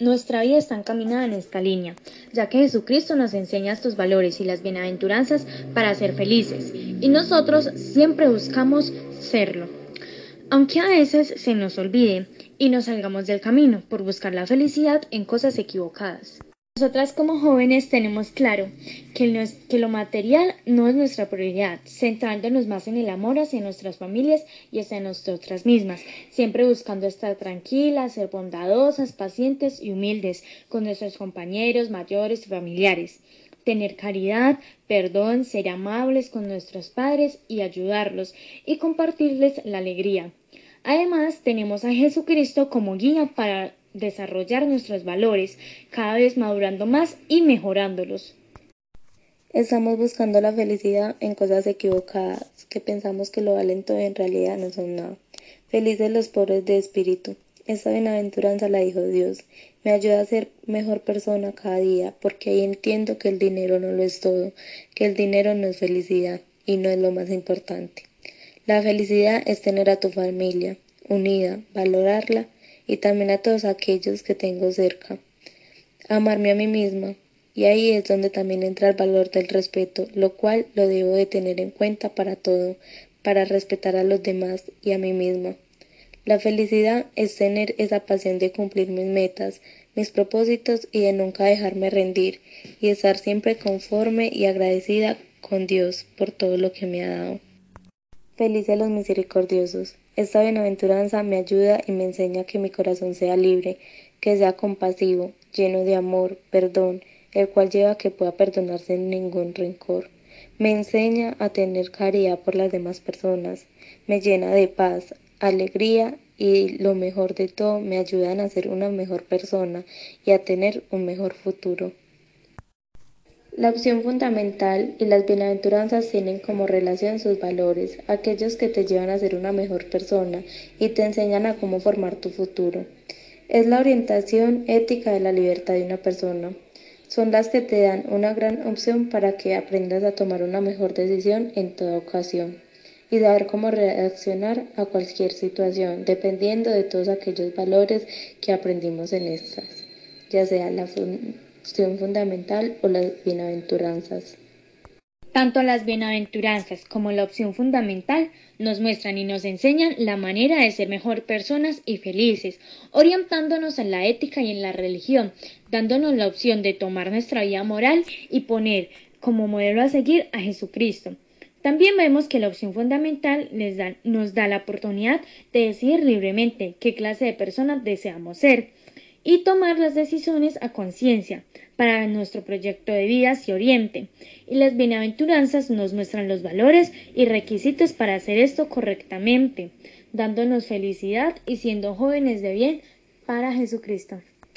Nuestra vida está encaminada en esta línea, ya que Jesucristo nos enseña estos valores y las bienaventuranzas para ser felices, y nosotros siempre buscamos serlo. Aunque a veces se nos olvide y nos salgamos del camino por buscar la felicidad en cosas equivocadas. Nosotras como jóvenes tenemos claro que, que, lo material no es nuestra prioridad, centrándonos más en el amor hacia nuestras familias y hacia nosotras mismas, siempre buscando estar tranquilas, ser bondadosas, pacientes y humildes con nuestros compañeros, mayores y familiares. Tener caridad, perdón, ser amables con nuestros padres y ayudarlos y compartirles la alegría. Además, tenemos a Jesucristo como guía para desarrollar nuestros valores, cada vez madurando más y mejorándolos. Estamos buscando la felicidad en cosas equivocadas, que pensamos que lo valen todo y en realidad no son nada. Felices los pobres de espíritu. Esta bienaventuranza la dijo Dios. Me ayuda a ser mejor persona cada día, porque ahí entiendo que el dinero no lo es todo, que el dinero no es felicidad y no es lo más importante. La felicidad es tener a tu familia unida, valorarla y también a todos aquellos que tengo cerca. Amarme a mí misma, y ahí es donde también entra el valor del respeto, lo cual lo debo de tener en cuenta para todo, para respetar a los demás y a mí misma. La felicidad es tener esa pasión de cumplir mis metas, mis propósitos y de nunca dejarme rendir, y estar siempre conforme y agradecida con Dios por todo lo que me ha dado. Felices los misericordiosos. Esta bienaventuranza me ayuda y me enseña que mi corazón sea libre, que sea compasivo, lleno de amor, perdón, el cual lleva a que pueda perdonarse sin ningún rencor. Me enseña a tener caridad por las demás personas, me llena de paz, alegría y lo mejor de todo me ayudan a ser una mejor persona y a tener un mejor futuro. La opción fundamental y las bienaventuranzas tienen como relación sus valores, aquellos que te llevan a ser una mejor persona y te enseñan a cómo formar tu futuro. Es la orientación ética de la libertad de una persona. Son las que te dan una gran opción para que aprendas a tomar una mejor decisión en toda ocasión y saber cómo reaccionar a cualquier situación, dependiendo de todos aquellos valores que aprendimos en estas, ya sea la opción fundamental o las bienaventuranzas. Tanto las bienaventuranzas como la opción fundamental nos muestran y nos enseñan la manera de ser mejor personas y felices, orientándonos en la ética y en la religión, dándonos la opción de tomar nuestra vida moral y poner como modelo a seguir a Jesucristo. También vemos que la opción fundamental nos da la oportunidad de decidir libremente qué clase de personas deseamos ser y tomar las decisiones a conciencia para nuestro proyecto de vida hacia Oriente. Y las bienaventuranzas nos muestran los valores y requisitos para hacer esto correctamente, dándonos felicidad y siendo jóvenes de bien para Jesucristo.